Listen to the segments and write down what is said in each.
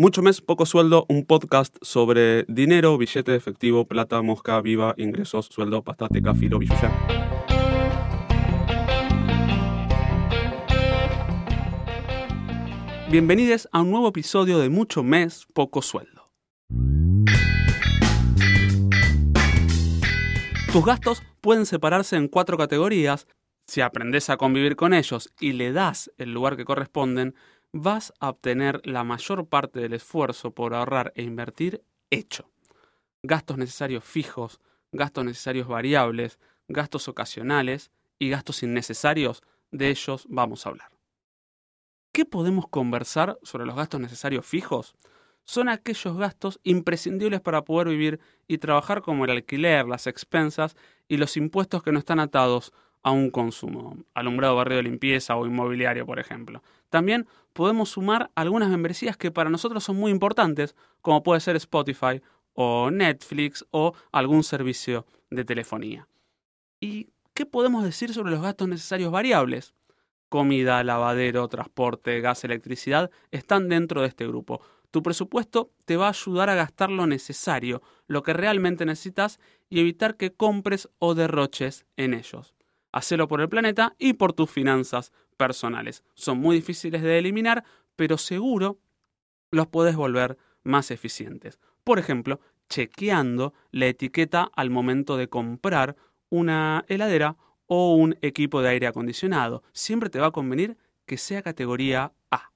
Mucho mes, poco sueldo, un podcast sobre dinero, billete de efectivo, plata, mosca, viva, ingresos, sueldo, pastate, filo, billuya. Bienvenidos a un nuevo episodio de Mucho mes, poco sueldo. Tus gastos pueden separarse en cuatro categorías. Si aprendes a convivir con ellos y le das el lugar que corresponden, vas a obtener la mayor parte del esfuerzo por ahorrar e invertir hecho. Gastos necesarios fijos, gastos necesarios variables, gastos ocasionales y gastos innecesarios, de ellos vamos a hablar. ¿Qué podemos conversar sobre los gastos necesarios fijos? Son aquellos gastos imprescindibles para poder vivir y trabajar como el alquiler, las expensas y los impuestos que no están atados a un consumo, alumbrado, barrio de limpieza o inmobiliario, por ejemplo. También podemos sumar algunas membresías que para nosotros son muy importantes, como puede ser Spotify o Netflix o algún servicio de telefonía. ¿Y qué podemos decir sobre los gastos necesarios variables? Comida, lavadero, transporte, gas, electricidad están dentro de este grupo. Tu presupuesto te va a ayudar a gastar lo necesario, lo que realmente necesitas y evitar que compres o derroches en ellos. Hacelo por el planeta y por tus finanzas personales. Son muy difíciles de eliminar, pero seguro los puedes volver más eficientes. Por ejemplo, chequeando la etiqueta al momento de comprar una heladera o un equipo de aire acondicionado. Siempre te va a convenir que sea categoría A.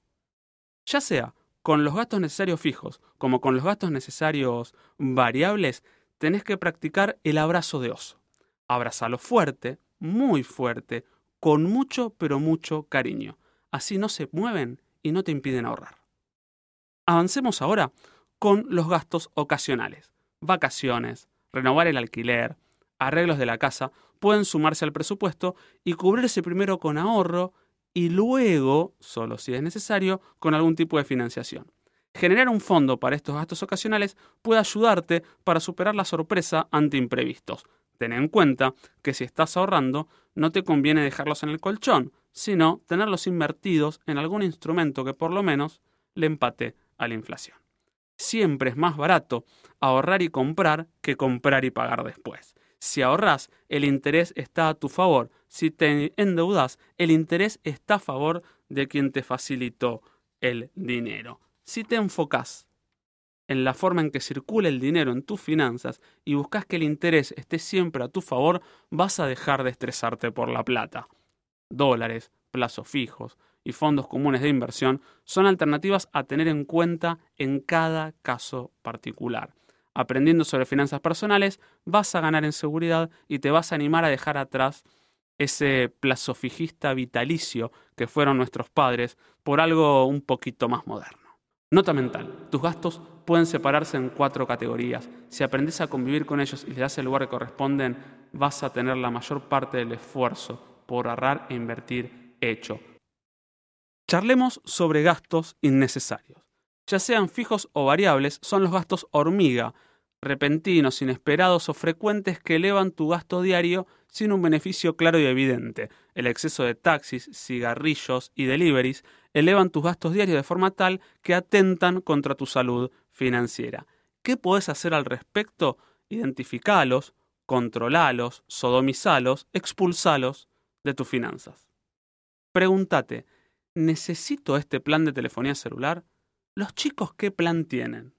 Ya sea con los gastos necesarios fijos como con los gastos necesarios variables, tenés que practicar el abrazo de oso. Abrazalo fuerte, muy fuerte, con mucho pero mucho cariño. Así no se mueven y no te impiden ahorrar. Avancemos ahora con los gastos ocasionales. Vacaciones, renovar el alquiler, arreglos de la casa pueden sumarse al presupuesto y cubrirse primero con ahorro y luego, solo si es necesario, con algún tipo de financiación. Generar un fondo para estos gastos ocasionales puede ayudarte para superar la sorpresa ante imprevistos, Ten en cuenta que si estás ahorrando, no te conviene dejarlos en el colchón, sino tenerlos invertidos en algún instrumento que por lo menos le empate a la inflación. Siempre es más barato ahorrar y comprar que comprar y pagar después. Si ahorras, el interés está a tu favor. Si te endeudas, el interés está a favor de quien te facilitó el dinero. Si te enfocas en la forma en que circula el dinero en tus finanzas y buscas que el interés esté siempre a tu favor, vas a dejar de estresarte por la plata. Dólares, plazos fijos y fondos comunes de inversión son alternativas a tener en cuenta en cada caso particular. Aprendiendo sobre finanzas personales, vas a ganar en seguridad y te vas a animar a dejar atrás ese plazo fijista vitalicio que fueron nuestros padres por algo un poquito más moderno. Nota mental. Tus gastos pueden separarse en cuatro categorías. Si aprendes a convivir con ellos y les das el lugar que corresponden, vas a tener la mayor parte del esfuerzo por ahorrar e invertir hecho. Charlemos sobre gastos innecesarios. Ya sean fijos o variables, son los gastos hormiga, repentinos, inesperados o frecuentes que elevan tu gasto diario sin un beneficio claro y evidente. El exceso de taxis, cigarrillos y deliveries elevan tus gastos diarios de forma tal que atentan contra tu salud financiera. ¿Qué puedes hacer al respecto? Identificalos, controlalos, sodomizalos, expulsalos de tus finanzas. Pregúntate, ¿necesito este plan de telefonía celular? ¿Los chicos qué plan tienen?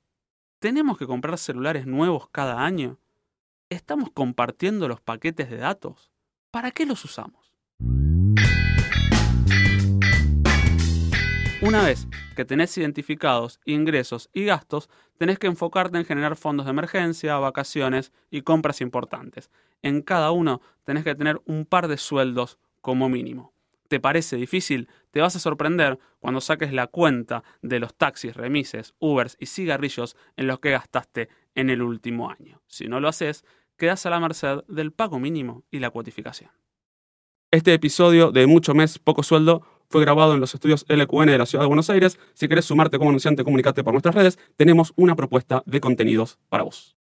¿Tenemos que comprar celulares nuevos cada año? ¿Estamos compartiendo los paquetes de datos? ¿Para qué los usamos? Una vez que tenés identificados ingresos y gastos, tenés que enfocarte en generar fondos de emergencia, vacaciones y compras importantes. En cada uno tenés que tener un par de sueldos como mínimo. ¿Te parece difícil? Te vas a sorprender cuando saques la cuenta de los taxis, remises, Ubers y cigarrillos en los que gastaste en el último año. Si no lo haces, quedas a la merced del pago mínimo y la cuotificación. Este episodio de Mucho Mes, Poco Sueldo fue grabado en los estudios LQN de la Ciudad de Buenos Aires. Si querés sumarte como anunciante, comunicate por nuestras redes. Tenemos una propuesta de contenidos para vos.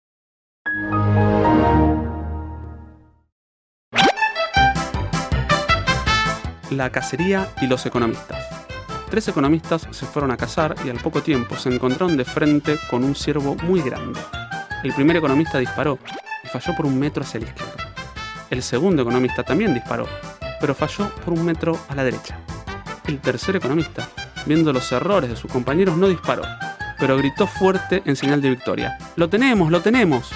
La cacería y los economistas. Tres economistas se fueron a cazar y al poco tiempo se encontraron de frente con un ciervo muy grande. El primer economista disparó y falló por un metro hacia la izquierda. El segundo economista también disparó, pero falló por un metro a la derecha. El tercer economista, viendo los errores de sus compañeros, no disparó, pero gritó fuerte en señal de victoria. ¡Lo tenemos, lo tenemos!